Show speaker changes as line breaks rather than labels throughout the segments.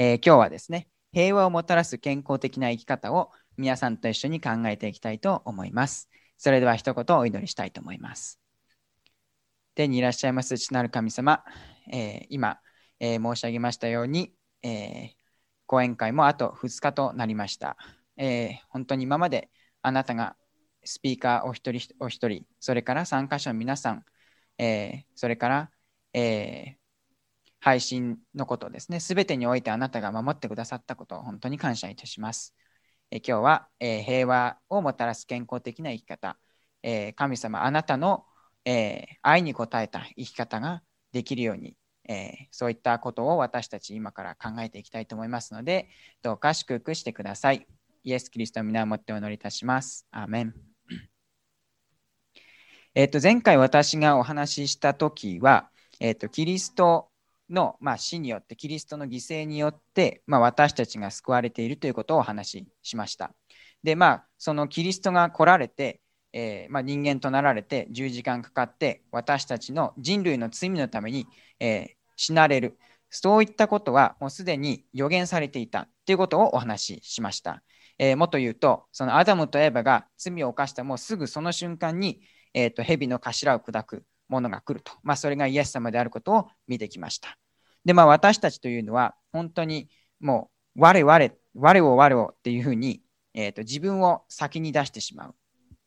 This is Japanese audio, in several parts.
えー、今日はですね、平和をもたらす健康的な生き方を皆さんと一緒に考えていきたいと思います。それでは一言お祈りしたいと思います。天にいらっしゃいます父なる神様、えー、今、えー、申し上げましたように、えー、講演会もあと2日となりました。え本当に今まであなたがスピーカーお一人お一人、それから参加者の皆さん、えそれから、え配信のことですね、すべてにおいてあなたが守ってくださったことを本当に感謝いたします。え今日は、え平和をもたらす健康的な生き方、え神様、あなたの、え愛に応えた生き方ができるように、えそういったことを私たち今から考えていきたいと思いますので、どうか祝福してください。イエス・キリストの皆をもってお祈りいたします。アーメン。えっと、前回私がお話ししたときは、えっと、キリストの、まあ、死によって、キリストの犠牲によって、まあ、私たちが救われているということをお話ししました。で、まあ、そのキリストが来られて、えー、まあ、人間となられて10時間かかって私たちの人類の罪のために、えー、死なれる。そういったことはもうすでに予言されていたということをお話ししました、えー、もっと言うとそのアダムとエヴァが罪を犯したもうすぐその瞬間に、えーと、蛇の頭を砕く。ものが来ると、まあ、それがイエス様であることを見てきました。で、まあ、私たちというのは、本当にもう、我々、我を我をっていうふうに、えーと、自分を先に出してしまう。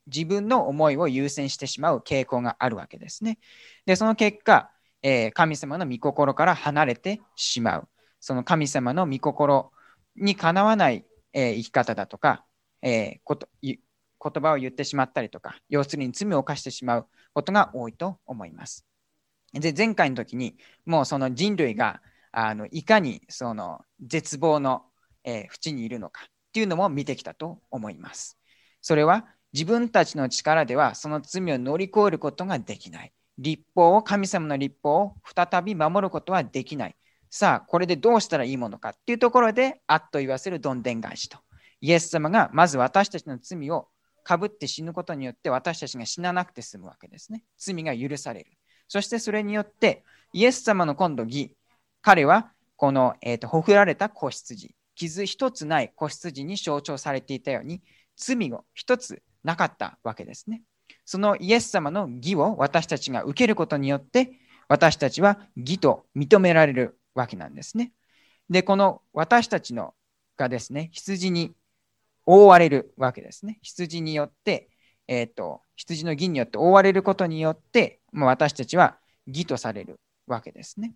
自分の思いを優先してしまう傾向があるわけですね。で、その結果、えー、神様の御心から離れてしまう。その神様の御心にかなわない、えー、生き方だとか、えー、こと言葉を言ってしまったりとか、要するに罪を犯してしまうことが多いと思います。で、前回の時に、もうその人類があのいかにその絶望の、えー、淵にいるのかっていうのも見てきたと思います。それは自分たちの力ではその罪を乗り越えることができない。立法を、神様の立法を再び守ることはできない。さあ、これでどうしたらいいものかっていうところで、あっと言わせるどんでん返しと。イエス様がまず私たちの罪をかぶって死ぬことによって私たちが死ななくて済むわけですね。罪が許される。そしてそれによって、イエス様の今度義、彼はこの、えーと、ほふられた子羊、傷一つない子羊に象徴されていたように、罪を一つなかったわけですね。そのイエス様の義を私たちが受けることによって、私たちは義と認められるわけなんですね。で、この私たちのがですね、羊に覆われるわけですね。羊によって、え、ー、と、羊の義によって覆われることによって、もう私たちは義とされるわけですね。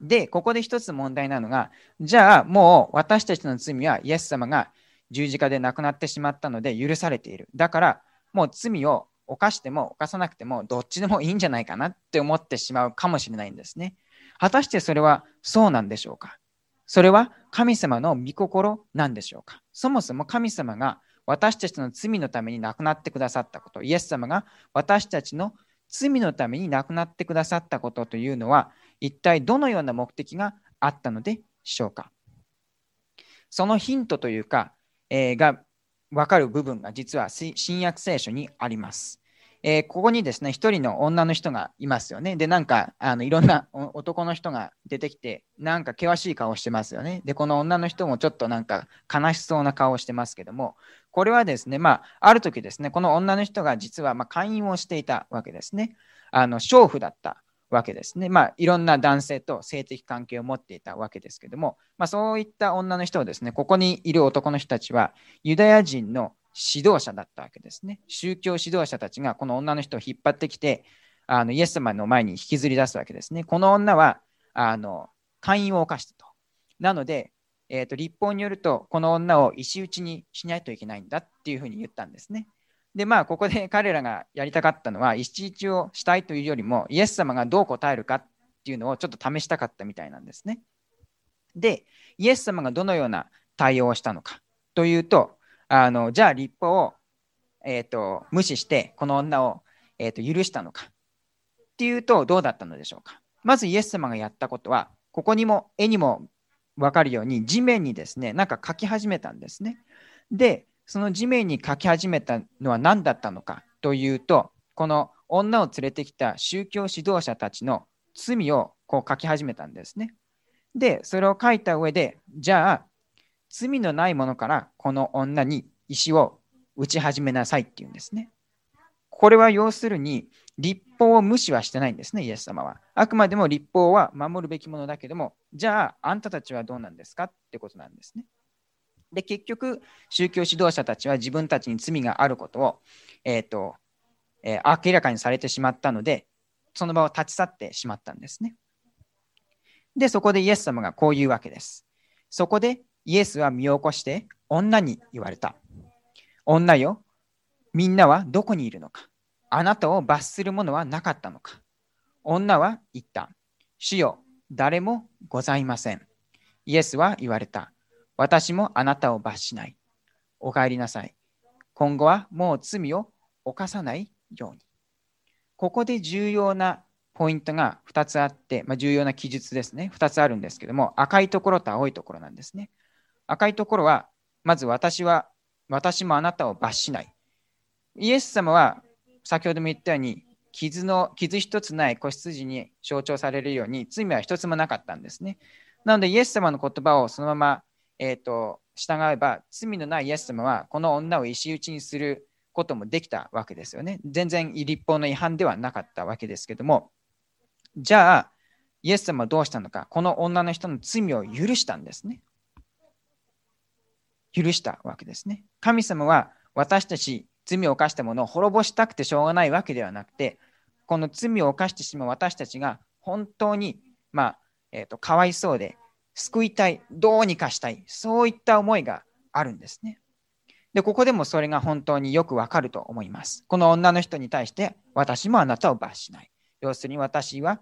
で、ここで一つ問題なのが、じゃあもう私たちの罪はイエス様が十字架で亡くなってしまったので許されている。だからもう罪を犯しても犯さなくてもどっちでもいいんじゃないかなって思ってしまうかもしれないんですね。果たしてそれはそうなんでしょうか？それは神様の御心なんでしょうか？そもそも神様が私たちの罪のために亡くなってくださったこと、イエス様が私たちの罪のために亡くなってくださったことというのは、一体どのような目的があったのでしょうか？そのヒントというか、えー、が分かる部分が実は新約聖書にあります。えー、ここにですね、一人の女の人がいますよね。で、なんか、あのいろんな男の人が出てきて、なんか険しい顔してますよね。で、この女の人もちょっとなんか悲しそうな顔をしてますけども、これはですね、まあ、ある時ですね、この女の人が実はま会員をしていたわけですね。あの、娼婦だったわけですね。まあ、いろんな男性と性的関係を持っていたわけですけども、まあ、そういった女の人をですね、ここにいる男の人たちは、ユダヤ人の指導者だったわけですね。宗教指導者たちがこの女の人を引っ張ってきて、あのイエス様の前に引きずり出すわけですね。この女はあの勧誘を犯したと。なので、えーと、立法によると、この女を石打ちにしないといけないんだっていうふうに言ったんですね。で、まあ、ここで 彼らがやりたかったのは、石打ちをしたいというよりも、イエス様がどう答えるかっていうのをちょっと試したかったみたいなんですね。で、イエス様がどのような対応をしたのかというと、あのじゃあ立法を、えーと、無視してこの女を、えーと、許したのかっていうとどうだったのでしょうか。まずイエス様がやったことはここにも絵にも分かるように地面にですねなんか書き始めたんですね。でその地面に書き始めたのは何だったのかというとこの女を連れてきた宗教指導者たちの罪をこう書き始めたんですね。で、それを書いた上で、じゃあ、罪のないものからこの女に石を打ち始めなさいっていうんですね。これは要するに、立法を無視はしてないんですね、イエス様は。あくまでも立法は守るべきものだけども、じゃあ、あんたたちはどうなんですかってことなんですね。で、結局、宗教指導者たちは自分たちに罪があることを、えーとえー、明らかにされてしまったので、その場を立ち去ってしまったんですね。で、そこでイエス様がこう言うわけです。そこでイエスは身を起こして女に言われた。女よ、みんなはどこにいるのかあなたを罰するものはなかったのか女は言った。主よ、誰もございません。イエスは言われた。私もあなたを罰しない。お帰りなさい。今後はもう罪を犯さないように。ここで重要なポイントが2つあって、まあ、重要な記述ですね。2つあるんですけども、赤いところと青いところなんですね。赤いところは、まず私は、私もあなたを罰しない。イエス様は、先ほども言ったように、傷の傷一つない子羊に象徴されるように、罪は一つもなかったんですね。なので、イエス様の言葉をそのまま、えーと、従えば、罪のないイエス様は、この女を石打ちにすることもできたわけですよね。全然立法の違反ではなかったわけですけども、じゃあ、イエス様はどうしたのか、この女の人の罪を許したんですね。許したわけですね。神様は私たち罪を犯したものを滅ぼしたくてしょうがないわけではなくて、この罪を犯してしまう私たちが本当に、まあえーと、かわいそうで救いたい、どうにかしたい、そういった思いがあるんですね。で、ここでもそれが本当によくわかると思います。この女の人に対して、私もあなたを罰しない。要するに私は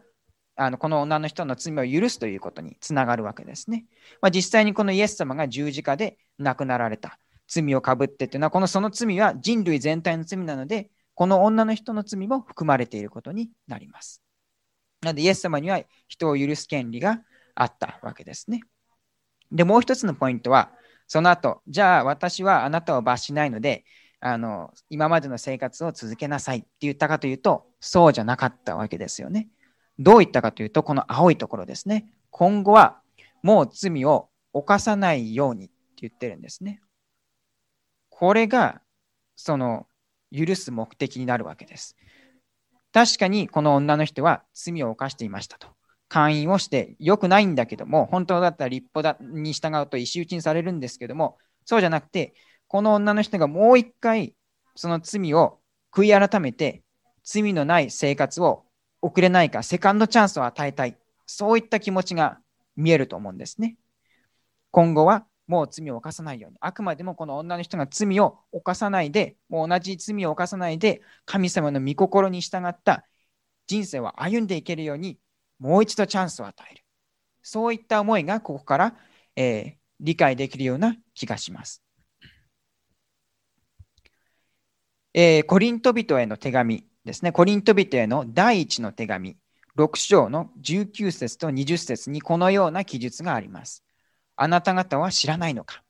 あのこの女の人の罪を許すということにつながるわけですね。まあ、実際にこのイエス様が十字架で亡くなられた罪をかぶってというのは、このその罪は人類全体の罪なので、この女の人の罪も含まれていることになります。なので、イエス様には人を許す権利があったわけですね。で、もう一つのポイントは、その後、じゃあ私はあなたを罰しないので、あの今までの生活を続けなさいって言ったかというと、そうじゃなかったわけですよね。どう言ったかというと、この青いところですね。今後はもう罪を犯さないようにって言ってるんですね。これがその許す目的になるわけです。確かにこの女の人は罪を犯していましたと。会員をして良くないんだけども、本当だったら立法に従うと石打ちにされるんですけども、そうじゃなくて、この女の人がもう一回その罪を悔い改めて罪のない生活を送れないか、セカンドチャンスを与えたい。そういった気持ちが見えると思うんですね。今後はもう罪を犯さないように、あくまでもこの女の人が罪を犯さないで、もう同じ罪を犯さないで、神様の御心に従った人生を歩んでいけるように、もう一度チャンスを与える。そういった思いがここから、えー、理解できるような気がします。えー、コリント人への手紙ですね、コリント人への第一の手紙、6章の19節と20節にこのような記述があります。あなた方は知らないのか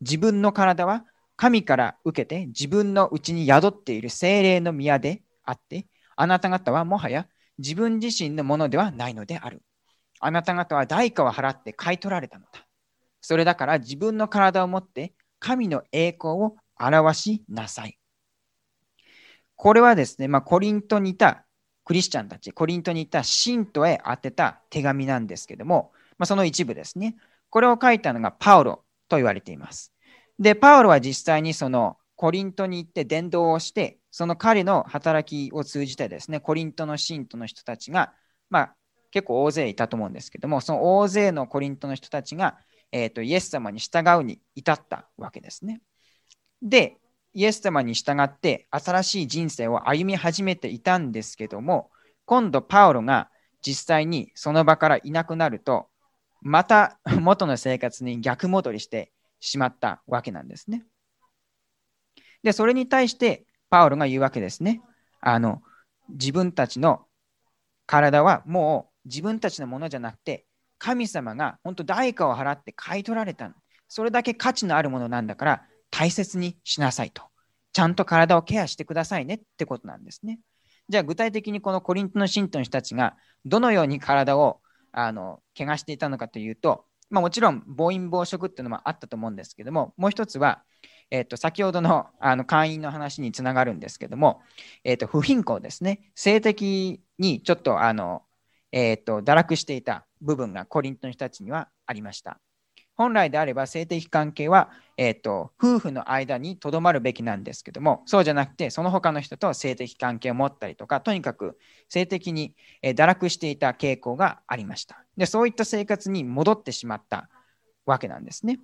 自分の体は神から受けて自分のうちに宿っている精霊の宮であって、あなた方はもはや自分自身のものではないのである。あなた方は代価を払って買い取られたのだ。それだから自分の体を持って神の栄光を表しなさい。これはですね、まあ、コリントにいたクリスチャンたち、コリントにいた信徒へ宛てた手紙なんですけども、まあ、その一部ですね。これを書いたのがパウロと言われています。で、パウロは実際にそのコリントに行って伝道をして、その彼の働きを通じてですね、コリントの信徒の人たちが、まあ、結構大勢いたと思うんですけども、その大勢のコリントの人たちが、えーと、イエス様に従うに至ったわけですね。で、イエス様に従って新しい人生を歩み始めていたんですけども、今度パウロが実際にその場からいなくなると、また元の生活に逆戻りしてしまったわけなんですね。で、それに対してパウロが言うわけですね。あの自分たちの体はもう自分たちのものじゃなくて、神様が本当代価を払って買い取られた。それだけ価値のあるものなんだから、大切にしなさいと。ちゃんと体をケアしてくださいねってことなんですね。じゃあ具体的にこのコリントの信徒の人たちがどのように体をあの怪我していたのかというと、まあ、もちろん暴飲暴食っていうのもあったと思うんですけども、もう一つは、えー、と先ほどのあの会員の話につながるんですけども、えー、と不貧困ですね、性的にちょっとあの、えー、と堕落していた部分がコリントの人たちにはありました。本来であれば性的関係は、えーと、夫婦の間にとどまるべきなんですけども、そうじゃなくて、その他の人と性的関係を持ったりとか、とにかく性的に、え堕落していた傾向がありましたで。そういった生活に戻ってしまったわけなんですね。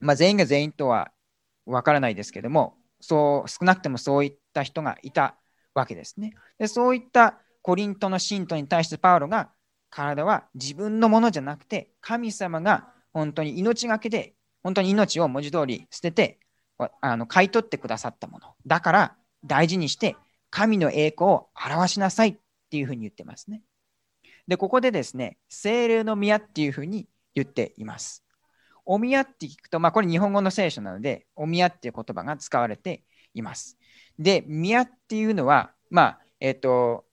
まあ、全員が全員とはわからないですけども、そう少なくてもそういった人がいたわけですね。でそういったコリントの信徒に対してパウロが体は自分のものじゃなくて神様が本当に命がけで、本当に命を文字通り捨てて、あの買い取ってくださったもの。だから大事にして神の栄光を表しなさいっていうふうに言ってますね。で、ここでですね、精霊の宮っていうふうに言っています。お宮って聞くと、まあこれ日本語の聖書なので、お宮っていう言葉が使われています。で、宮っていうのは、まあ、えっ、ー、と、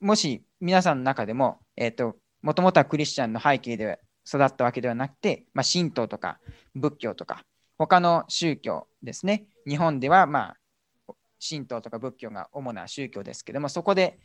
もし皆さんの中でも、えっ、ー、と、もともとはクリスチャンの背景で育ったわけではなくて、まあ、神道とか仏教とか他の宗教ですね日本ではまあ神道とか仏教が主な宗教ですけどもそこで、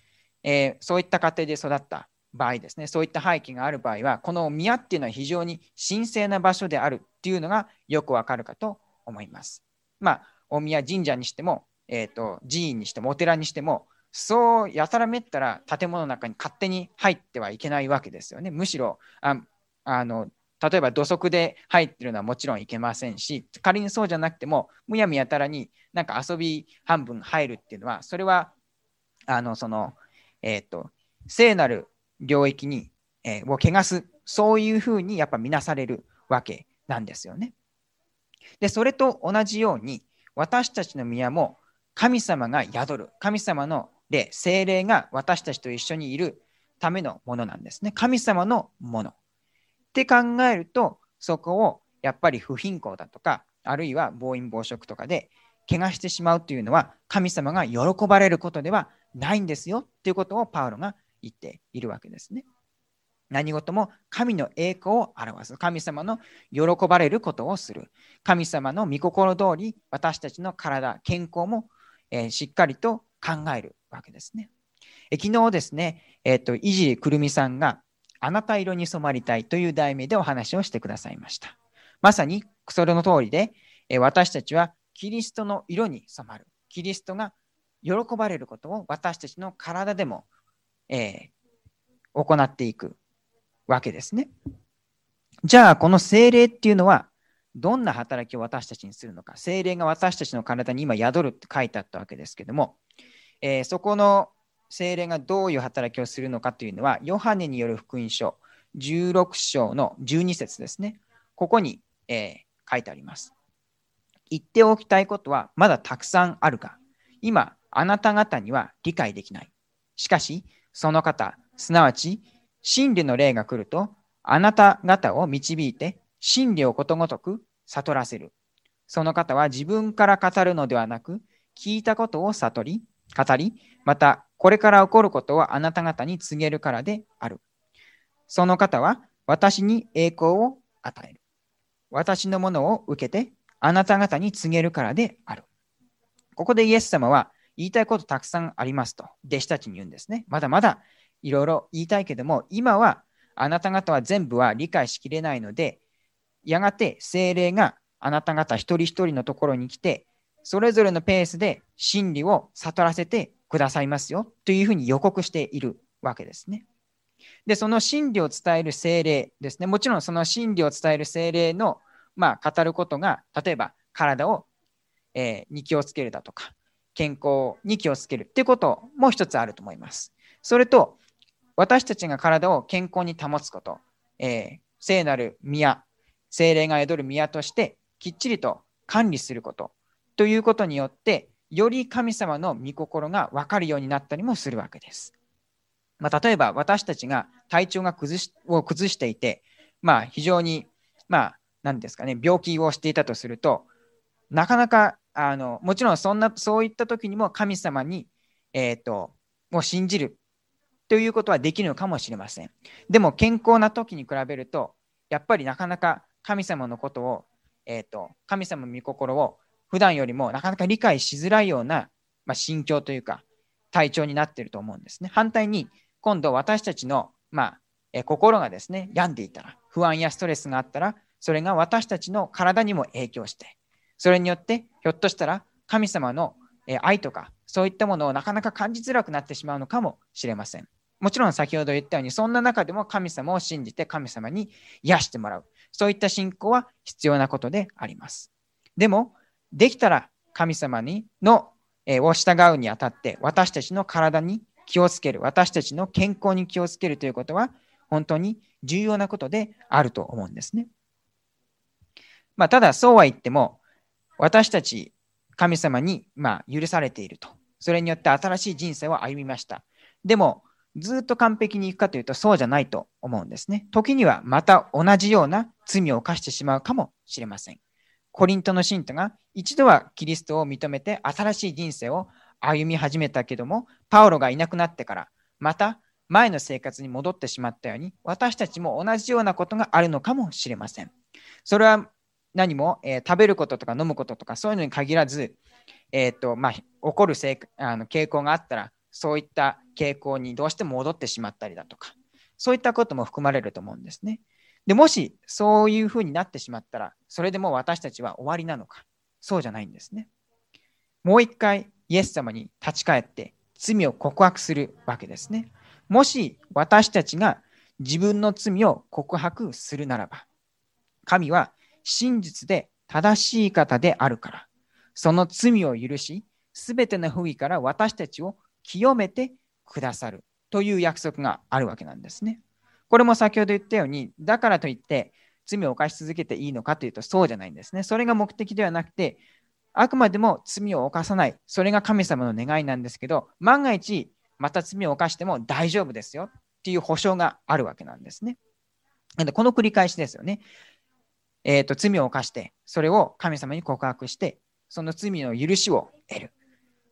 えー、そういった家庭で育った場合ですねそういった背景がある場合はこの宮っていうのは非常に神聖な場所であるっていうのがよくわかるかと思います。まあ大宮神社にしても、えーと、寺院にしてもお寺にしてもそうやたらめったら建物の中に勝手に入ってはいけないわけですよね。むしろああの例えば土足で入ってるのはもちろんいけませんし仮にそうじゃなくてもむやみやたらになんか遊び半分入るっていうのはそれはあのそのえっ、ー、と聖なる領域に、えー、を汚すそういうふうにやっぱ見なされるわけなんですよね。でそれと同じように私たちの宮も神様が宿る神様の霊精霊が私たちと一緒にいるためのものなんですね。神様のもの。って考えると、そこをやっぱり不貧困だとか、あるいは暴飲暴食とかで怪我してしまうというのは、神様が喜ばれることではないんですよっていうことをパウロが言っているわけですね。何事も神の栄光を表す。神様の喜ばれることをする。神様の御心通り、私たちの体、健康も、えー、しっかりと考えるわけですね。え昨日ですね、えっ、ー、と、いじりくるみさんが、あなた色に染まりたいという題名でお話をしてくださいました。まさにそれの通りで、私たちはキリストの色に染まる。キリストが喜ばれることを私たちの体でも、えー、行っていくわけですね。じゃあ、この精霊っていうのは、どんな働きを私たちにするのか。精霊が私たちの体に今宿るって書いてあったわけですけども、えー、そこの精霊がどういう働きをするのかというのは、ヨハネによる福音書16章の12節ですね。ここに、えー、書いてあります。言っておきたいことはまだたくさんあるが、今、あなた方には理解できない。しかし、その方、すなわち、真理の霊が来ると、あなた方を導いて、真理をことごとく悟らせる。その方は自分から語るのではなく、聞いたことを悟り、語り、またこれから起こることはあなた方に告げるからである。その方は私に栄光を与える。私のものを受けてあなた方に告げるからである。ここでイエス様は言いたいことたくさんありますと弟子たちに言うんですね。まだまだいろいろ言いたいけども、今はあなた方は全部は理解しきれないので、やがて精霊があなた方一人一人のところに来て、それぞれのペースで真理を悟らせてくださいますよというふうに予告しているわけですね。で、その真理を伝える精霊ですね。もちろんその真理を伝える精霊の、まあ、語ることが、例えば体を、えー、に気をつけるだとか、健康に気をつけるっていうことも一つあると思います。それと、私たちが体を健康に保つこと、えー、聖なる宮、精霊が宿る宮としてきっちりと管理することということによって、より神様の御心が分かるようになったりもするわけです。まあ、例えば私たちが体調が崩しを崩していて、まあ、非常に、まあ、何ですかね、病気をしていたとすると、なかなかあのもちろんそんなそういった時にも神様に、えーと、を信じるということはできるのかもしれません。でも健康な時に比べると、やっぱりなかなか神様のことを、えーと、神様の御心を普段よりもなかなか理解しづらいような、まあ、心境というか体調になっていると思うんですね。反対に今度私たちの、まあえ心がですね病んでいたら不安やストレスがあったらそれが私たちの体にも影響してそれによってひょっとしたら神様の愛とかそういったものをなかなか感じづらくなってしまうのかもしれません。もちろん先ほど言ったようにそんな中でも神様を信じて神様に癒してもらうそういった信仰は必要なことであります。でもできたら神様にの、えを従うにあたって私たちの体に気をつける私たちの健康に気をつけるということは本当に重要なことであると思うんですね。まあ、ただそうは言っても私たち神様にま許されていると。それによって新しい人生を歩みました。でもずっと完璧にいくかというとそうじゃないと思うんですね。時にはまた同じような罪を犯してしまうかもしれません。コリントの信徒が一度はキリストを認めて新しい人生を歩み始めたけども、パウロがいなくなってからまた前の生活に戻ってしまったように、私たちも同じようなことがあるのかもしれません。それは何も、えー、食べることとか飲むこととかそういうのに限らず、えーとまあ、起こるせいあの傾向があったら、そういった傾向にどうしても戻ってしまったりだとか、そういったことも含まれると思うんですね。でもしそういうふうになってしまったら、それでも私たちは終わりなのか、そうじゃないんですね。もう一回イエス様に立ち返って罪を告白するわけですね。もし私たちが自分の罪を告白するならば、神は真実で正しい方であるから、その罪を許し、すべての不義から私たちを清めてくださるという約束があるわけなんですね。これも先ほど言ったように、だからといって罪を犯し続けていいのかというとそうじゃないんですね。それが目的ではなくて、あくまでも罪を犯さない、それが神様の願いなんですけど、万が一また罪を犯しても大丈夫ですよっていう保証があるわけなんですね。でこの繰り返しですよね。えーと、罪を犯して、それを神様に告白して、その罪の許しを得る。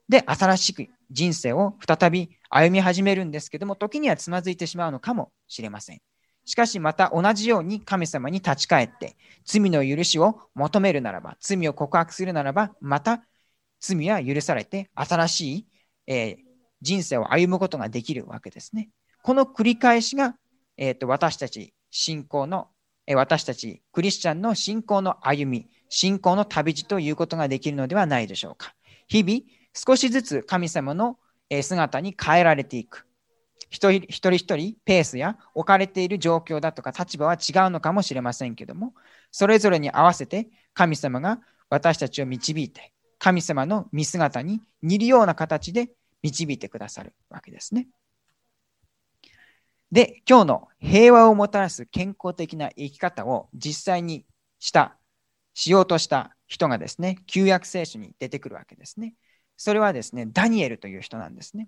で、新しく人生を再び歩み始めるんですけども、時にはつまずいてしまうのかもしれません。しかしまた同じように神様に立ち返って、罪の許しを求めるならば、罪を告白するならば、また罪は許されて、新しい、えー、人生を歩むことができるわけですね。この繰り返しが、えーと私たち信仰のえ私たちクリスチャンの信仰の歩み、信仰の旅路ということができるのではないでしょうか。日々、少しずつ神様の姿に変えられていく。一人一人一人ペースや置かれている状況だとか立場は違うのかもしれませんけども、それぞれに合わせて神様が私たちを導いて、神様の見姿に似るような形で導いてくださるわけですね。で、今日の平和をもたらす健康的な生き方を実際にした、しようとした人がですね、旧約聖書に出てくるわけですね。それはですね、ダニエルという人なんですね。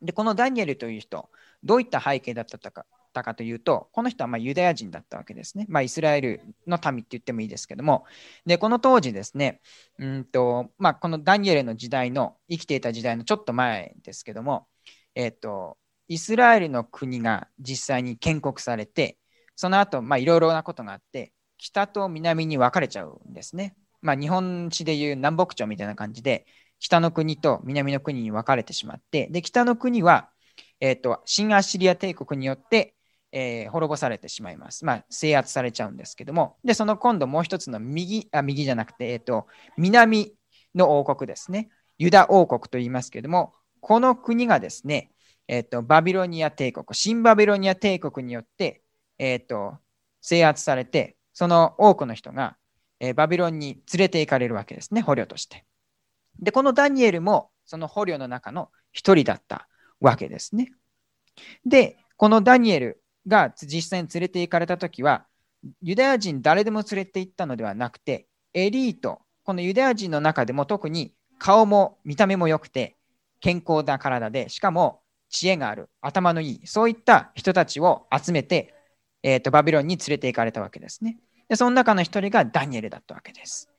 で、このダニエルという人、どういった背景だったかたかというと、この人はまユダヤ人だったわけですね。まあ、イスラエルの民って言ってもいいですけども、で、この当時ですね、うんとまあ、このダニエルの時代の、生きていた時代のちょっと前ですけども、えっ、と、イスラエルの国が実際に建国されて、その後、まあ、いろいろなことがあって、北と南に分かれちゃうんですね。まあ、日本史でいう南北朝みたいな感じで、北の国と南の国に分かれてしまって、で、北の国は、え、ー、と、新アッシリア帝国によって、えー、滅ぼされてしまいます。まあ、制圧されちゃうんですけども、で、その今度もう一つの右、あ、右じゃなくて、え、ー、と、南の王国ですね。ユダ王国と言いますけども、この国がですね、えっ、と、バビロニア帝国、新バビロニア帝国によって、えっ、と、制圧されて、その多くの人が、えバビロンに連れて行かれるわけですね、捕虜として。で、このダニエルも、その捕虜の中の一人だったわけですね。で、このダニエルが実際に連れて行かれたときは、ユダヤ人誰でも連れて行ったのではなくて、エリート、このユダヤ人の中でも特に顔も見た目も良くて、健康な体で、しかも知恵がある、頭のいい、そういった人たちを集めて、えーと、バビロンに連れて行かれたわけですね。で、その中の一人がダニエルだったわけです。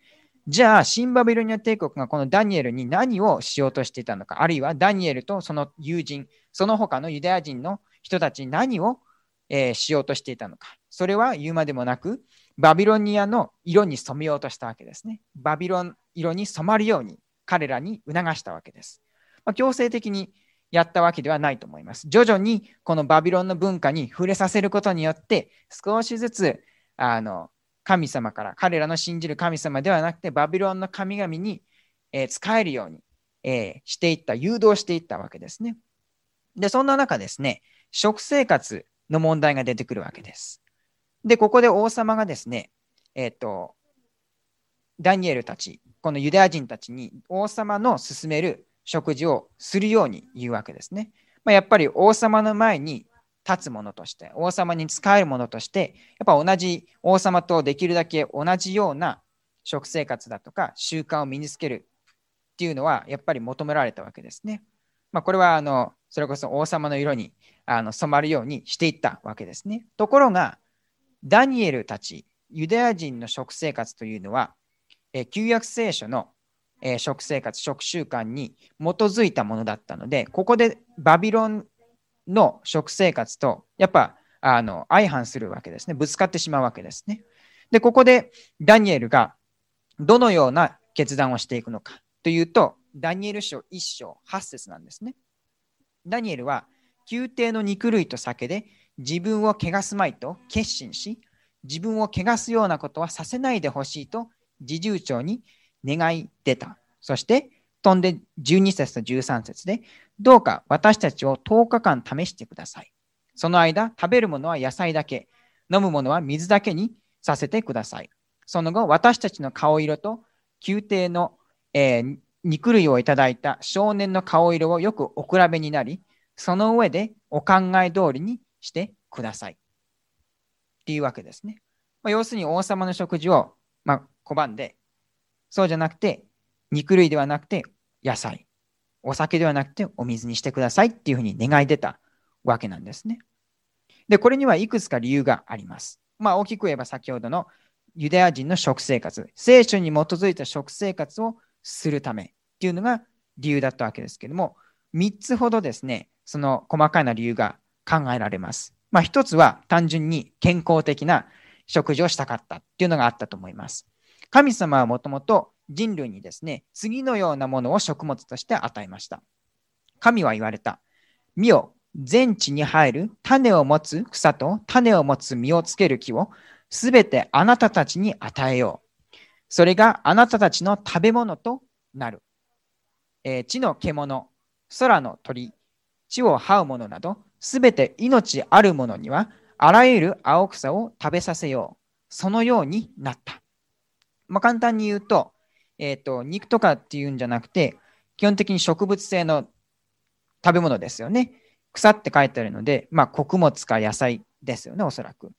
じゃあ、新バビロニア帝国がこのダニエルに何をしようとしていたのか、あるいはダニエルとその友人、その他のユダヤ人の人たちに何を、えー、しようとしていたのか。それは言うまでもなく、バビロニアの色に染めようとしたわけですね。バビロン色に染まるように彼らに促したわけです。まあ、強制的にやったわけではないと思います。徐々にこのバビロンの文化に触れさせることによって、少しずつあの神様から、彼らの信じる神様ではなくて、バビロンの神々に、えー、使えるように、えー、していった、誘導していったわけですね。で、そんな中ですね、食生活の問題が出てくるわけです。で、ここで王様がですね、えっ、ー、と、ダニエルたち、このユダヤ人たちに王様の勧める食事をするように言うわけですね。まあ、やっぱり王様の前に立つものとして、王様に仕えるものとして、やっぱ同じ王様とできるだけ同じような食生活だとか習慣を身につけるっていうのは、やっぱり求められたわけですね。まあ、これはあのそれこそ王様の色にあの染まるようにしていったわけですね。ところが、ダニエルたち、ユダヤ人の食生活というのは、え旧約聖書の、え食生活、食習慣に基づいたものだったので、ここでバビロンの食生活と、やっぱあの相反するわけですね。ぶつかってしまうわけですね。で、ここでダニエルがどのような決断をしていくのかというと、ダニエル書1章8節なんですね。ダニエルは、宮廷の肉類と酒で自分を汚すまいと決心し、自分を汚すようなことはさせないでほしいと侍従長に願い出た。そして、飛んで12節と13節で、どうか私たちを10日間試してください。その間、食べるものは野菜だけ、飲むものは水だけにさせてください。その後、私たちの顔色と宮廷の、えー、肉類をいただいた少年の顔色をよくお比べになり、その上でお考え通りにしてください。っていうわけですね。まあ、要するに王様の食事を、まあ、拒んで、そうじゃなくて、肉類ではなくて野菜、お酒ではなくてお水にしてくださいっていうふうに願い出たわけなんですね。で、これにはいくつか理由があります。まあ、大きく言えば先ほどのユダヤ人の食生活、聖書に基づいた食生活をするためっていうのが理由だったわけですけども、3つほどですね、その細かな理由が考えられます。まあ、1つは単純に健康的な食事をしたかったっていうのがあったと思います。神様はもともと人類にですね、次のようなものを食物として与えました。神は言われた。見よ、全地に生える種を持つ草と種を持つ実をつける木をすべてあなたたちに与えよう。それがあなたたちの食べ物となる。えー、地の獣、空の鳥、地を這うものなど、すべて命あるものには、あらゆる青草を食べさせよう。そのようになった。まあ、簡単に言うと、えーと、肉とかっていうんじゃなくて、基本的に植物性の食べ物ですよね。草って書いてあるので、まあ、穀物か野菜ですよね、おそらく。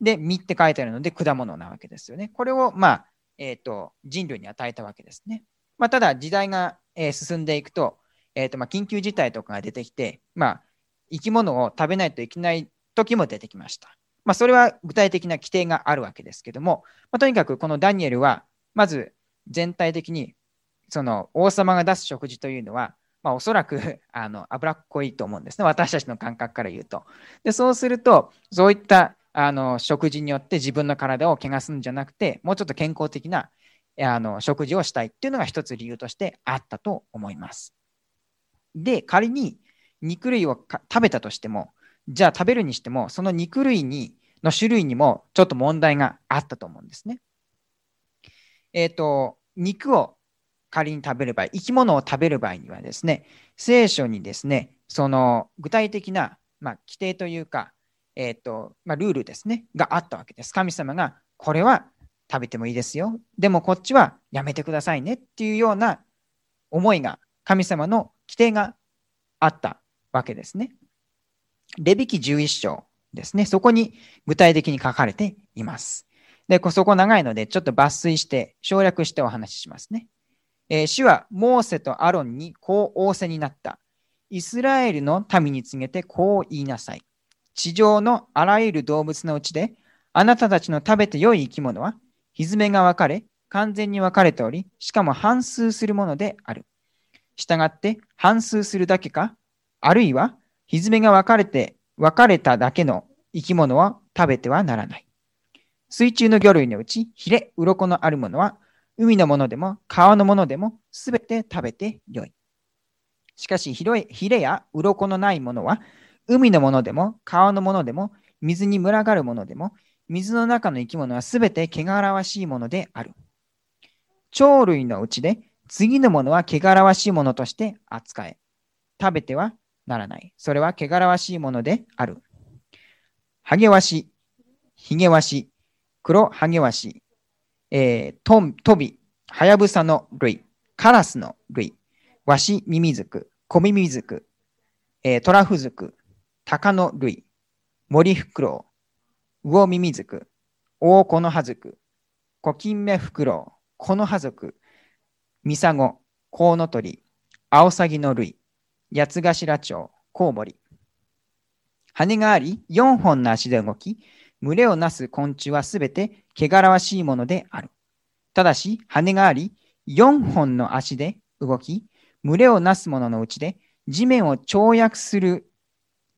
で、実って書いてあるので、果物なわけですよね。これを、まあ、えーと、人類に与えたわけですね。まあ、ただ、時代が、えー、進んでいくと、えーとまあ、緊急事態とかが出てきて、まあ、生き物を食べないといけない時も出てきました。まあ、それは具体的な規定があるわけですけども、まあ、とにかくこのダニエルは、まず全体的にその王様が出す食事というのは、まあ、おそらく あの脂っこいと思うんですね、私たちの感覚から言うと。でそうすると、そういったあの食事によって自分の体を汚すんじゃなくて、もうちょっと健康的なあの食事をしたいっていうのが一つ理由としてあったと思います。で、仮に肉類を食べたとしても、じゃあ食べるにしても、その肉類にの種類にもちょっと問題があったと思うんですね。えっ、ー、と、肉を仮に食べる場合、生き物を食べる場合にはですね、聖書にですね、その具体的な、まあ、規定というか、えっ、ー、と、まあ、ルールですね、があったわけです。神様が、これは食べてもいいですよ。でもこっちはやめてくださいねっていうような思いが、神様の規定があったわけですね。レビキ11章ですね。そこに具体的に書かれています。で、そこ長いので、ちょっと抜粋して、省略してお話ししますね。えー、主はモーセとアロンにこう仰せになった。イスラエルの民に告げてこう言いなさい。地上のあらゆる動物のうちで、あなたたちの食べて良い生き物は、ひずめが分かれ、完全に分かれており、しかも半数するものである。したがって半数するだけか、あるいはひずめが分かれて、分かれただけの生き物は食べてはならない。水中の魚類のうち、ヒレ、鱗のあるものは、海のものでも川のものでもすべて食べてよい。しかし、ヒレや鱗のないものは、海のものでも川のものでも水に群がるものでも、水の中の生き物はすべて汚らわしいものである。鳥類のうちで次のものは汚らわしいものとして扱え。食べてはならない。それは汚らわしいものである。ハゲワシ、ヒゲワシ、黒ハゲワシ、えー、トトビ、ハヤブサの類、カラスの類、ワシミミズク、コミミズク、えー、トラフズク、タカの類、モリフクロウ、ウオミミズク、オオコノハズク、コキンメフクロウ、コノハズク、ミサゴ、コウノトリ、アオサギの類、八つ頭蝶、コウモリ。羽があり、4本の足で動き、群れをなす昆虫はすべて汚らわしいものである。ただし、羽があり、4本の足で動き、群れをなすもののうちで、地面を跳躍する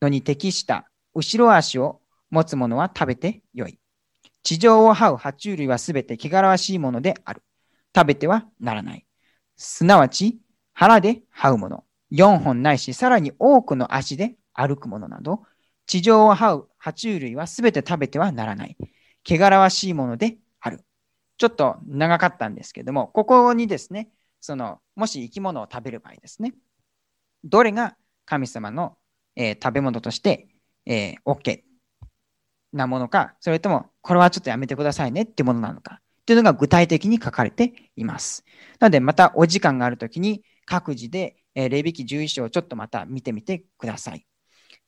のに適した後ろ足を持つものは食べてよい。地上を這う爬虫類はすべて汚らわしいものである。食べてはならない。すなわち、腹で這うもの、4本ないし、さらに多くの足で歩くものなど、地上を這う爬虫類はすべて食べてはならない。汚らわしいものである。ちょっと長かったんですけども、ここにですね、その、もし生き物を食べる場合ですね、どれが神様の、えー、食べ物として、えー、OK なものか、それとも、これはちょっとやめてくださいねっていうものなのか、っていうのが具体的に書かれています。なので、またお時間があるときに、各自で、えー、霊引11章をちょっとまた見てみてください。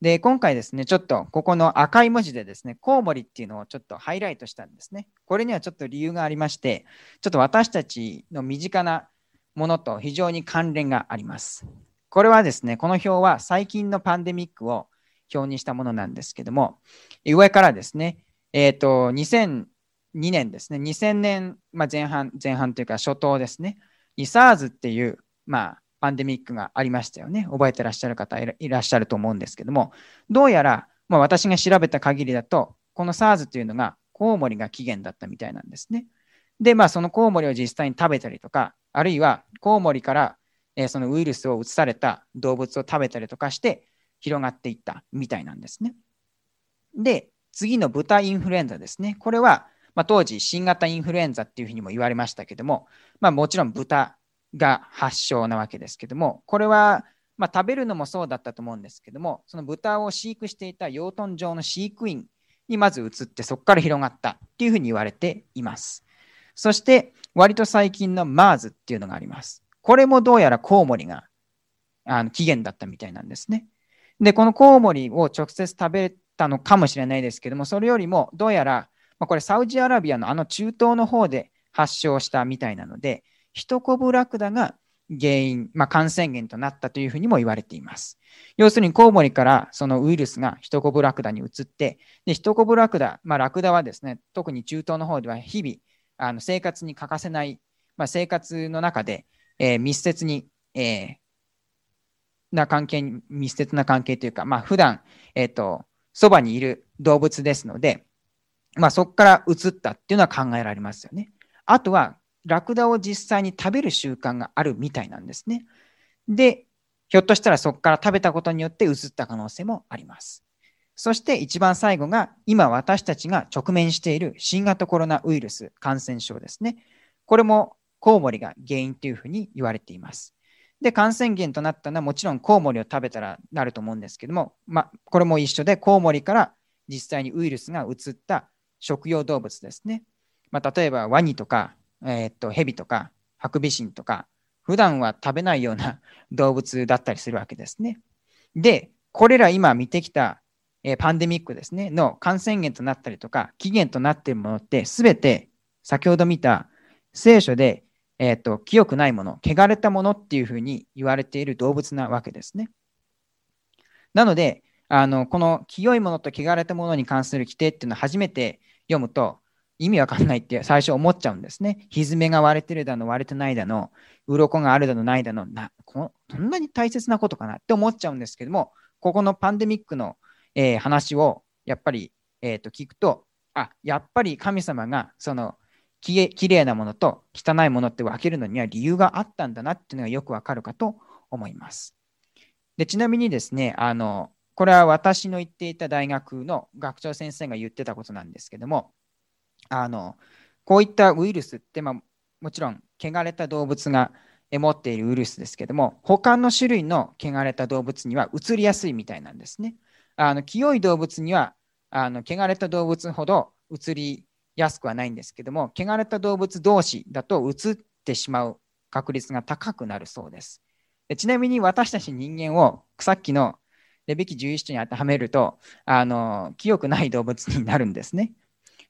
で、今回ですね、ちょっとここの赤い文字でですね、コウモリっていうのをちょっとハイライトしたんですね。これにはちょっと理由がありまして、ちょっと私たちの身近なものと非常に関連があります。これはですね、この表は最近のパンデミックを表にしたものなんですけども、上からですね、えっ、ー、と、2002年ですね、2000年、まあ、前半、前半というか初頭ですね、に SARS っていう、まあ、パンデミックがありましたよね。覚えてらっしゃる方いらっしゃると思うんですけども、どうやら、まあ、私が調べた限りだと、この SARS というのがコウモリが起源だったみたいなんですね。で、まあ、そのコウモリを実際に食べたりとか、あるいはコウモリから、えー、そのウイルスを移された動物を食べたりとかして広がっていったみたいなんですね。で、次の豚インフルエンザですね。これは、まあ、当時新型インフルエンザっていうふうにも言われましたけども、まあ、もちろん豚が発祥なわけですけども、これは、まあ、食べるのもそうだったと思うんですけども、その豚を飼育していた養豚場の飼育員にまず移って、そこから広がったっていうふうに言われています。そして、割と最近の MERS っていうのがあります。これもどうやらコウモリがあの起源だったみたいなんですね。で、このコウモリを直接食べたのかもしれないですけども、それよりもどうやら、まあ、これサウジアラビアのあの中東の方で発症したみたいなので、ヒトコブラクダが原因、まあ、感染源となったというふうにも言われています。要するにコウモリからそのウイルスがヒトコブラクダに移って、でヒトコブラクダ、まあ、ラクダはですね、特に中東の方では日々あの生活に欠かせない、まあ、生活の中で、えー、密接に、えー、な関係、密接な関係というか、まあ、普段、えっ、ー、と、そばにいる動物ですので、まあ、そこから移ったっていうのは考えられますよね。あとは、ラクダを実際に食べる習慣があるみたいなんですね。で、ひょっとしたらそこから食べたことによって移った可能性もあります。そして一番最後が今私たちが直面している新型コロナウイルス感染症ですね。これもコウモリが原因というふうに言われています。で、感染源となったのはもちろんコウモリを食べたらなると思うんですけども、まあ、これも一緒でコウモリから実際にウイルスが移った食用動物ですね。まあ、例えばワニとかえー、っと、ヘビとか、ハクビシンとか、普段は食べないような 動物だったりするわけですね。で、これら今見てきた、えー、パンデミックですね、の感染源となったりとか、起源となっているものって、すべて先ほど見た聖書で、えー、っと、清くないもの、汚れたものっていうふうに言われている動物なわけですね。なので、あのこの清いものと汚れたものに関する規定っていうのを初めて読むと、意味わかんないって最初思っちゃうんですね。歪めが割れてるだの、割れてないだの、鱗があるだの、ないだの、なこそんなに大切なことかなって思っちゃうんですけども、ここのパンデミックの、えー、話をやっぱり、えー、と聞くと、あ、やっぱり神様がそのききれいなものと汚いものって分けるのには理由があったんだなっていうのがよくわかるかと思います。でちなみにですね、あのこれは私の行っていた大学の学長先生が言ってたことなんですけども、あのこういったウイルスって、まあ、もちろん汚れた動物が持っているウイルスですけども、他の種類の汚れた動物には移りやすいみたいなんですね。あの清い動物にはあの汚れた動物ほど移りやすくはないんですけども、汚れた動物同士だと移ってしまう確率が高くなるそうです。でちなみに私たち人間をさっきのレビキ11章に当てはめると、あの清くない動物になるんですね。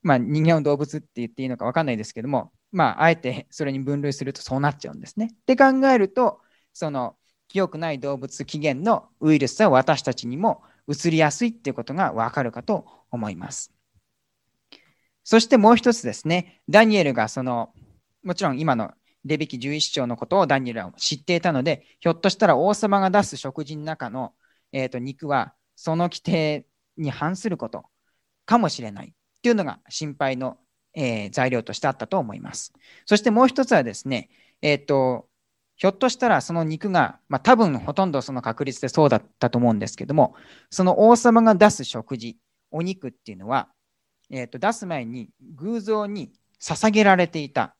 まあ、人間を動物って言っていいのか分かんないですけども、まあ、あえてそれに分類するとそうなっちゃうんですね。で考えると、その清くない動物起源のウイルスは私たちにも移りやすいっていうことが分かるかと思います。そしてもう一つですね、ダニエルがその、もちろん今のレビキ11章のことをダニエルは知っていたので、ひょっとしたら王様が出す食事の中の、えーと、肉はその規定に反することかもしれないっていうのが心配の、えー、材料としてあったと思います。そしてもう一つはですね、えっ、ー、と、ひょっとしたらその肉が、まあ、多分ほとんどその確率でそうだったと思うんですけども、その王様が出す食事、お肉っていうのは、えー、と出す前に偶像に捧げられていた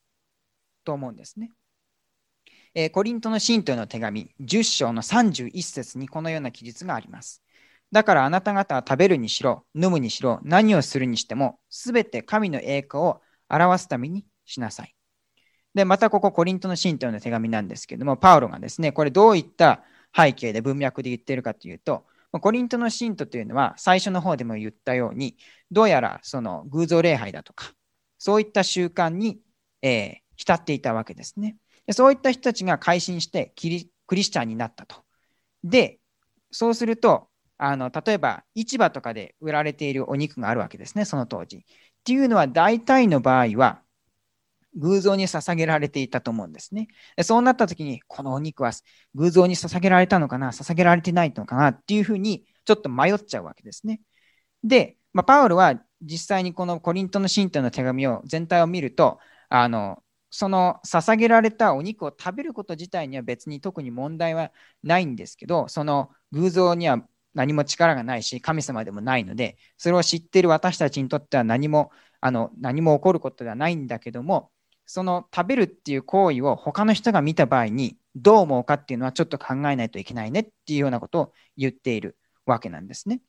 と思うんですね。えー、コリントの信徒の手紙10章の31節にこのような記述があります。だからあなた方は食べるにしろ、飲むにしろ、何をするにしても、すべて神の栄光を表すためにしなさい。で、またここコリントの信徒の手紙なんですけども、パウロがですね、これどういった背景で文脈で言っているかというと、コリントの信徒というのは最初の方でも言ったように、どうやらその偶像礼拝だとか、そういった習慣に、えー、浸っていたわけですね。でそういった人たちが改心してキリクリスチャンになったと。で、そうすると、あの例えば市場とかで売られているお肉があるわけですね、その当時。っていうのは大体の場合は、偶像に捧げられていたと思うんですね。そうなった時に、このお肉は偶像に捧げられたのかな、捧げられてないのかなっていうふうにちょっと迷っちゃうわけですね。で、まあ、パウロは実際にこのコリントの信徒の手紙を全体を見ると、あのその捧げられたお肉を食べること自体には別に特に問題はないんですけど、その偶像には何も力がないし、神様でもないので、それを知っている私たちにとっては何もあの何も起こることではないんだけども、その食べるっていう行為を他の人が見た場合にどう思うかっていうのはちょっと考えないといけないねっていうようなことを言っているわけなんですね。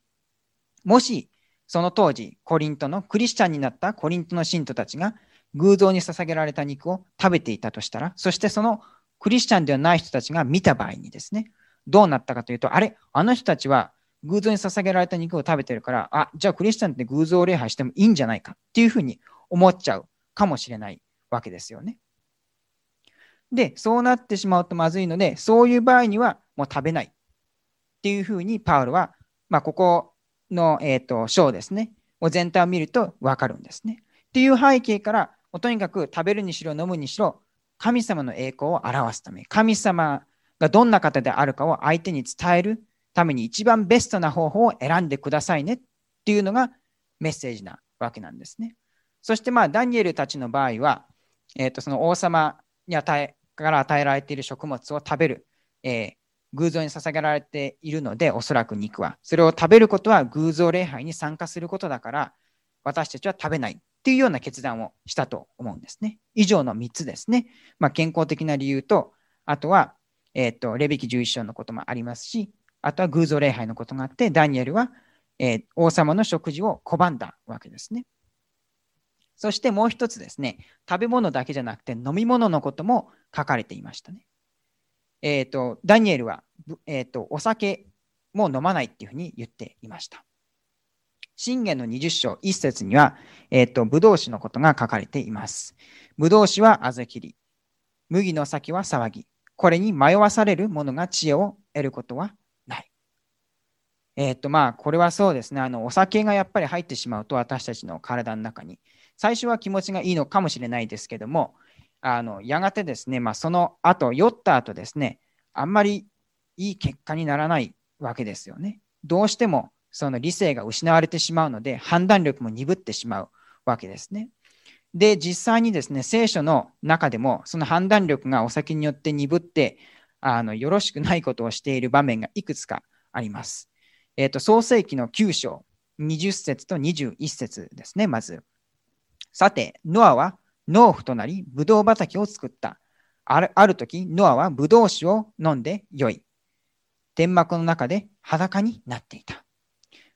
もしその当時コリントのクリスチャンになったコリントの信徒たちが偶像に捧げられた肉を食べていたとしたらそしてそのクリスチャンではない人たちが見た場合にですねどうなったかというとあれあの人たちは偶像に捧げられた肉を食べてるからあじゃあクリスチャンって偶像礼拝してもいいんじゃないかっていうふうに思っちゃうかもしれないわけですよね。で、そうなってしまうとまずいので、そういう場合にはもう食べないっていうふうにパウロは、まあ、ここの、えーと、章ですね、を全体を見ると分かるんですね。っていう背景から、もうとにかく食べるにしろ飲むにしろ、神様の栄光を表すため、神様がどんな方であるかを相手に伝えるために一番ベストな方法を選んでくださいねっていうのがメッセージなわけなんですね。そしてまあダニエルたちの場合は、えー、とその王様に与えから与えられている食物を食べる、えー、偶像に捧げられているので、おそらく肉は。それを食べることは偶像礼拝に参加することだから、私たちは食べないっていうような決断をしたと思うんですね。以上の3つですね。まあ、健康的な理由と、あとは、えーと、レビキ11章のこともありますし、あとは偶像礼拝のことがあって、ダニエルは、えー、王様の食事を拒んだわけですね。そしてもう一つですね、食べ物だけじゃなくて飲み物のことも書かれていましたね。えっ、ー、と、ダニエルは、えーと、お酒も飲まないっていうふうに言っていました。信玄の20章1節には、えっ、ー、と、ブドウ酒のことが書かれています。ブドウ酒はあぜきり、麦の先は騒ぎ、これに迷わされる者が知恵を得ることはない。えっ、と、まあ、これはそうですね。あの、お酒がやっぱり入ってしまうと、私たちの体の中に、最初は気持ちがいいのかもしれないですけども、あのやがてですね、まあ、その後、酔った後ですね、あんまりいい結果にならないわけですよね。どうしてもその理性が失われてしまうので、判断力も鈍ってしまうわけですね。で、実際にですね、聖書の中でも、その判断力がお酒によって鈍って、あのよろしくないことをしている場面がいくつかあります。えっ、ー、と、創世記の9章、20節と21節ですね、まず。さて、ノアは農夫となり、ブドウ畑を作った。あるある時、ノアはブドウ酒を飲んで酔い。天幕の中で裸になっていた。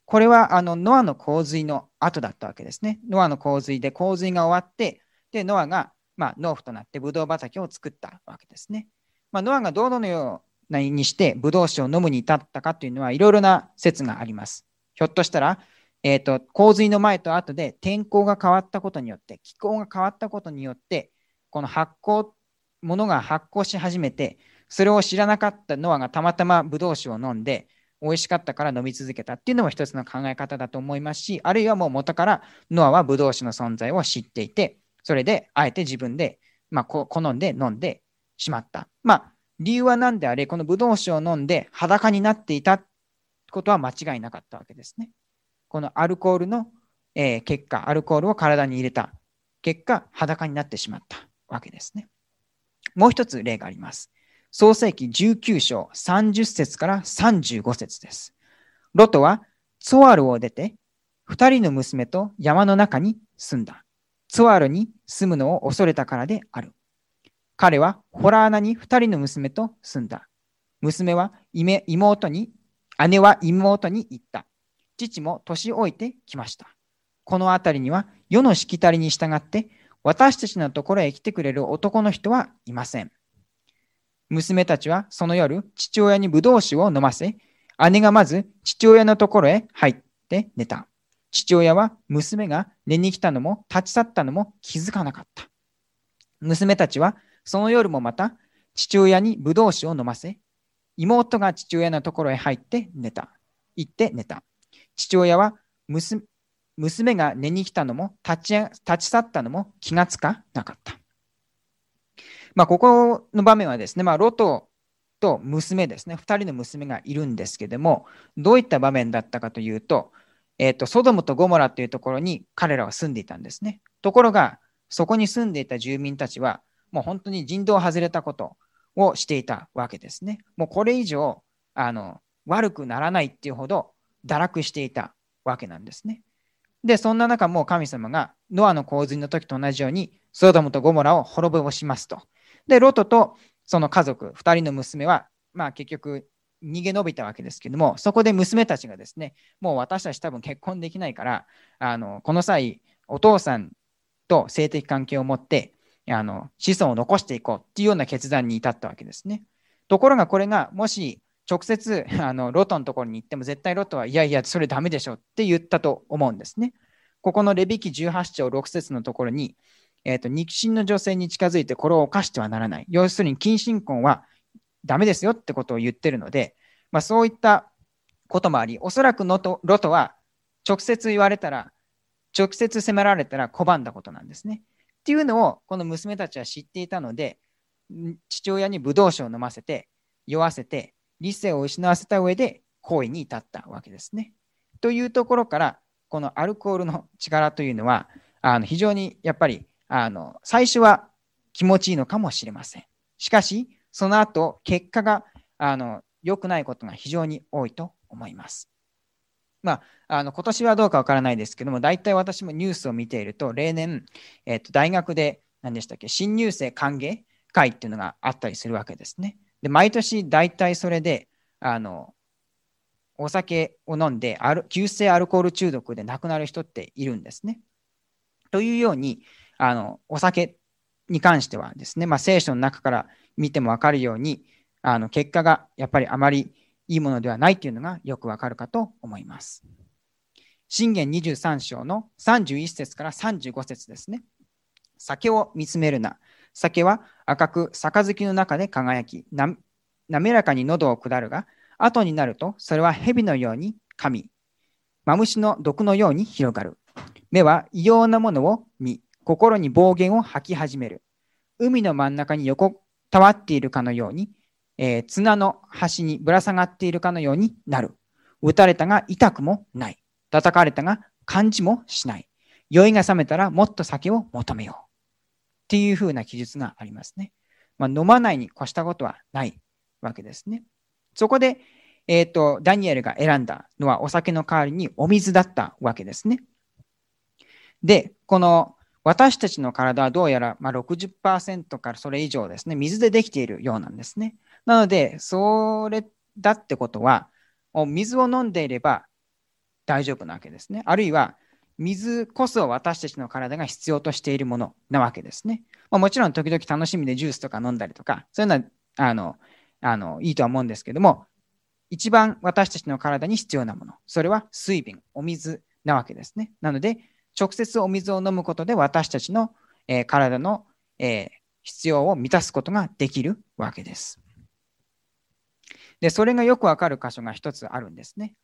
これはあのノアの洪水の後だったわけですね。ノアの洪水で洪水が終わって、でノアが、まあ、農夫となってブドウ畑を作ったわけですね。まあ、ノアがどのようにしてブドウ酒を飲むに至ったかというのはいろいろな説があります。ひょっとしたら、えーと、洪水の前と後で天候が変わったことによって、気候が変わったことによって、この発酵、ものが発酵し始めて、それを知らなかったノアがたまたまブドウ酒を飲んで、美味しかったから飲み続けたっていうのも一つの考え方だと思いますし、あるいはもう元からノアはブドウ酒の存在を知っていて、それであえて自分で、まあ、好んで飲んでしまった。まあ、理由は何であれ、このブドウ酒を飲んで裸になっていたことは間違いなかったわけですね。このアルコールの、え、結果、アルコールを体に入れた結果、裸になってしまったわけですね。もう一つ例があります。創世記19章30節から35節です。ロトはツォアルを出て、二人の娘と山の中に住んだ。ツォアルに住むのを恐れたからである。彼はホラー穴に二人の娘と住んだ。娘は妹に、姉は妹に言った。父も年老いてきました。この辺りには世のしきたりに従って私たちのところへ来てくれる男の人はいません。娘たちはその夜、父親にブドウ酒を飲ませ、姉がまず父親のところへ入って寝た。父親は娘が寝に来たのも立ち去ったのも気づかなかった。娘たちはその夜もまた父親にブドウ酒を飲ませ、妹が父親のところへ入って寝た。行って寝た。父親は娘が寝に来たのも立ち立ち去ったのも気がつかなかった。まあ、ここの場面はですね、まあ、ロトと娘ですね、2人の娘がいるんですけども、どういった場面だったかというと、えーと、ソドムとゴモラというところに彼らは住んでいたんですね。ところが、そこに住んでいた住民たちは、もう本当に人道を外れたことをしていたわけですね。もうこれ以上あの悪くならないっていうほど堕落していたわけなんですね。で、そんな中、もう神様がノアの洪水の時と同じように、ソドムとゴモラを滅ぼしますと。で、ロトとその家族、2人の娘は、まあ結局逃げ延びたわけですけども、そこで娘たちがですね、もう私たち多分結婚できないから、あのこの際、お父さんと性的関係を持ってあの子孫を残していこうっていうような決断に至ったわけですね。ところがこれがもし直接あのロトのところに行っても絶対ロトはいやいやそれダメでしょって言ったと思うんですね。ここのレビキ18章6節のところにえーと、肉親の女性に近づいてこれを犯してはならない。要するに近親婚はダメですよってことを言ってるので、まあ、そういったこともあり、おそらくのとロトは直接言われたら、直接責められたら拒んだことなんですね。っていうのをこの娘たちは知っていたので、父親にブドウ酒を飲ませて、酔わせて、理性を失わせた上で行為に至ったわけですね。というところから、このアルコールの力というのは、あの非常にやっぱりあの最初は気持ちいいのかもしれません。しかし、その後、結果があの良くないことが非常に多いと思います。まあ、あの今年はどうかわからないですけども、大体私もニュースを見ていると、例年、えー、と大学で何でしたっけ、新入生歓迎会っていうのがあったりするわけですね。で毎年大体それであのお酒を飲んでアル急性アルコール中毒で亡くなる人っているんですね。というように、あのお酒に関してはですね、まあ、聖書の中から見ても分かるように、あの結果がやっぱりあまりいいものではないというのがよくわかるかと思います。信玄23章の31節から35節ですね。酒を見つめるな。酒は赤く杯の中で輝き、滑らかに喉を下るが、後になるとそれは蛇のように噛み、マムシの毒のように広がる。目は異様なものを見、心に暴言を吐き始める。海の真ん中に横たわっているかのように、えー、綱の端にぶら下がっているかのようになる。打たれたが痛くもない。叩かれたが感じもしない。酔いが覚めたらもっと酒を求めよう。っていうふうな記述がありますね。まあ、飲まないに越したことはないわけですね。そこで、えっ、ー、と、ダニエルが選んだのはお酒の代わりにお水だったわけですね。で、この私たちの体はどうやらまあ60%からそれ以上ですね、水でできているようなんですね。なので、それだってことは、水を飲んでいれば大丈夫なわけですね。あるいは、水こそ私たちの体が必要としているものなわけですね。まあ、もちろん時々楽しみでジュースとか飲んだりとか、そういうのはあのあのいいとは思うんですけども、一番私たちの体に必要なもの、それは水分、お水なわけですね。なので、直接お水を飲むことで私たちの、えー、体の、えー、必要を満たすことができるわけです。で、それがよくわかる箇所が一つあるんですね。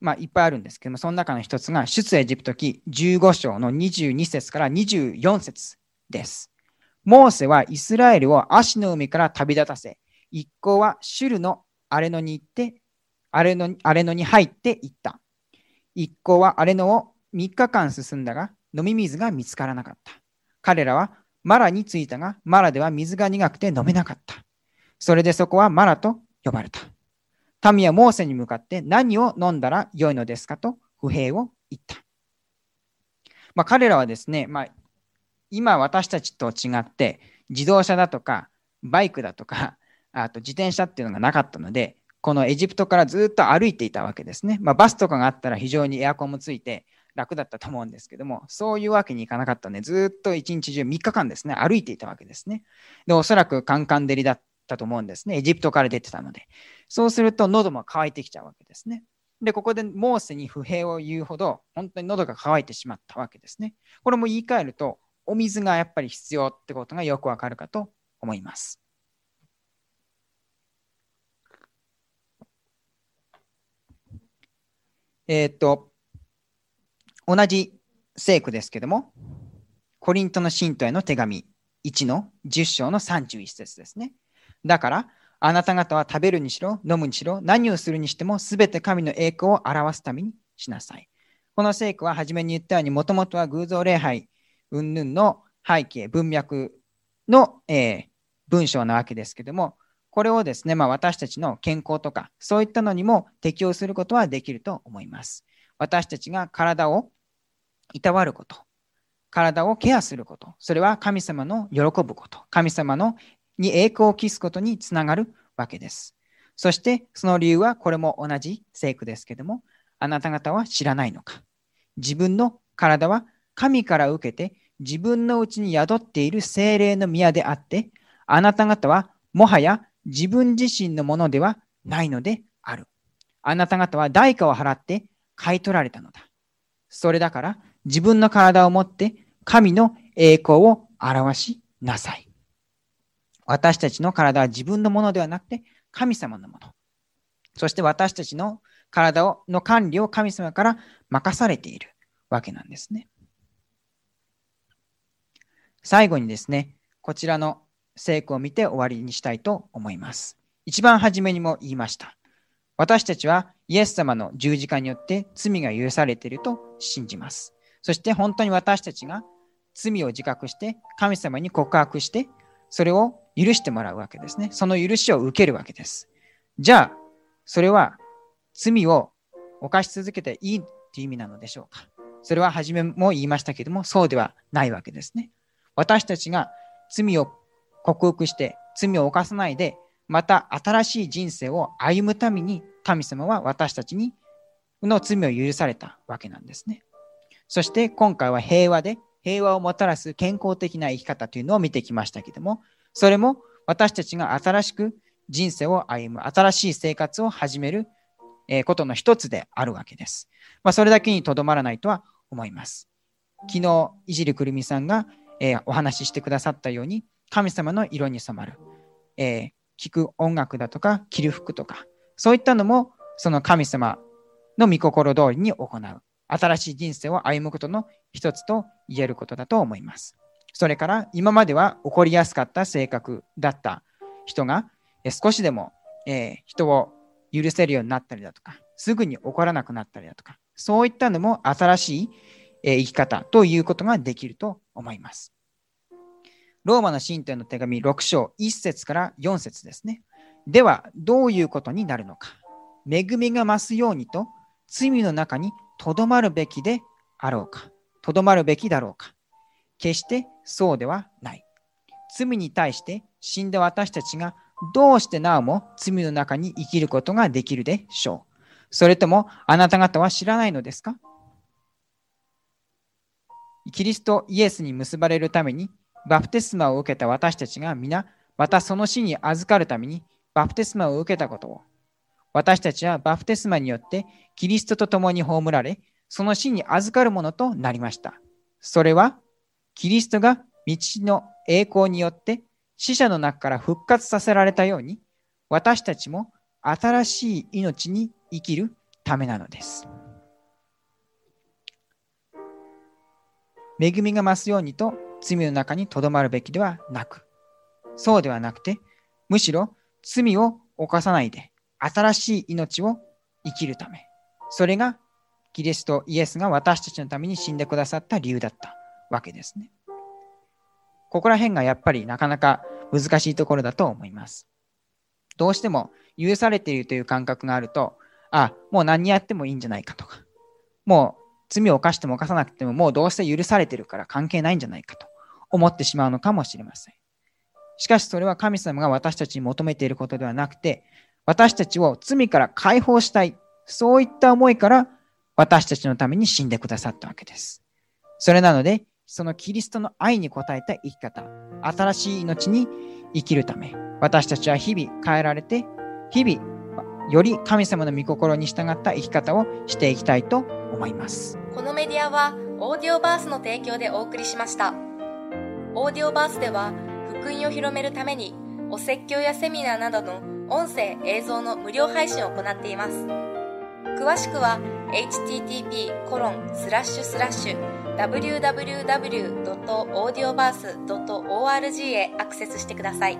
まあ、いっぱいあるんですけども、その中の一つが、出エジプト記15章の22節から24節です。モーセはイスラエルを足の海から旅立たせ、一行はシュルのアレノに行って、アレノアレノに入って行った。一行はアレノを3日間進んだが、飲み水が見つからなかった。彼らはマラに着いたが、マラでは水が苦くて飲めなかった。それでそこはマラと呼ばれた。民はモーセに向かって何を飲んだらよいのですかと不平を言った。まあ、彼らはですね、まあ、今私たちと違って自動車だとかバイクだとかあと自転車っていうのがなかったのでこのエジプトからずっと歩いていたわけですね。まあ、バスとかがあったら非常にエアコンもついて楽だったと思うんですけども、そういうわけにいかなかったので、ずっと一日中3日間ですね、歩いていたわけですね。で、おそらくカンカン照りだったたと思うんですね。エジプトから出てたので。そうすると喉も渇いてきちゃうわけですね。で、ここでモーセに不平を言うほど、本当に喉が渇いてしまったわけですね。これも言い換えると、お水がやっぱり必要ってことがよくわかるかと思います。えっ、と、同じ聖句ですけども、コリントの信徒への手紙1の10章の31節ですね。だから、あなた方は食べるにしろ、飲むにしろ、何をするにしても、すべて神の栄光を表すためにしなさい。この聖句は初めに言ったように、もともとは偶像礼拝、云々の背景、文脈の、えー、文章なわけですけども、これをですね、まあ、私たちの健康とか、そういったのにも適用することはできると思います。私たちが体をいたわること、体をケアすること、それは神様の喜ぶこと、神様のに栄光を期すことにつながるわけです。そしてその理由はこれも同じ聖句ですけども、あなた方は知らないのか。自分の体は神から受けて自分のうちに宿っている精霊の宮であって、あなた方はもはや自分自身のものではないのである。あなた方は代価を払って買い取られたのだ。それだから自分の体を持って神の栄光を表しなさい。私たちの体は自分のものではなくて神様のもの。そして私たちの体をの管理を神様から任されているわけなんですね。最後にですね、こちらの聖句を見て終わりにしたいと思います。一番初めにも言いました。私たちはイエス様の十字架によって罪が許されていると信じます。そして本当に私たちが罪を自覚して神様に告白してそれを許してもらうわけですね。その許しを受けるわけです。じゃあ、それは罪を犯し続けていいっていう意味なのでしょうか。それは初めも言いましたけども、そうではないわけですね。私たちが罪を克服して、罪を犯さないで、また新しい人生を歩むために、神様は私たちにの罪を許されたわけなんですね。そして今回は平和で平和をもたらす健康的な生き方というのを見てきましたけども、それも私たちが新しく人生を歩む、新しい生活を始めることの一つであるわけです。まあ、それだけにとどまらないとは思います。昨日、いじりくるみさんが、えー、お話ししてくださったように、神様の色に染まる、えー、聞く音楽だとか、着る服とか、そういったのも、その神様の御心通りに行う新しい人生を歩むことの一つと言えることだと思います。それから今までは起こりやすかった性格だった人が少しでも、え、人を許せるようになったりだとか、すぐに怒らなくなったりだとか、そういったのも新しい、え、生き方ということができると思います。ローマの信徒への手紙6章1節から4節ですね。では、どういうことになるのか。恵みが増すようにと、罪の中にとどまるべきであろうか。とどまるべきだろうか。決してそうではない。罪に対して死んだ私たちがどうしてなおも罪の中に生きることができるでしょう。それともあなた方は知らないのですか？キリストイエスに結ばれるためにバプテスマを受けた私たちが皆またその死に預かるためにバプテスマを受けたことを私たちはバプテスマによってキリストと共に葬られその死に預かるものとなりました。それはキリストが道の栄光によって死者の中から復活させられたように、私たちも新しい命に生きるためなのです。恵みが増すようにと罪の中にとどまるべきではなく、そうではなくて、むしろ罪を犯さないで新しい命を生きるため、それがキリストイエスが私たちのために死んでくださった理由だったわけですね。ここら辺がやっぱりなかなか難しいところだと思います。どうしても許されているという感覚があると、あ、もう何やってもいいんじゃないかとか、もう罪を犯しても犯さなくてももうどうせ許されてるから関係ないんじゃないかと思ってしまうのかもしれません。しかしそれは神様が私たちに求めていることではなくて、私たちを罪から解放したい、そういった思いから私たちのために死んでくださったわけです。それなので、そのキリストの愛に応えた生き方、新しい命に生きるため、私たちは日々変えられて、日々、より神様の御心に従った生き方をしていきたいと思います。
このメディアは、オーディオバースの提供でお送りしました。オーディオバースでは、福音を広めるために、お説教やセミナーなどの音声、映像の無料配信を行っています。詳しくは、http://www.audioverse.org へアクセスしてください。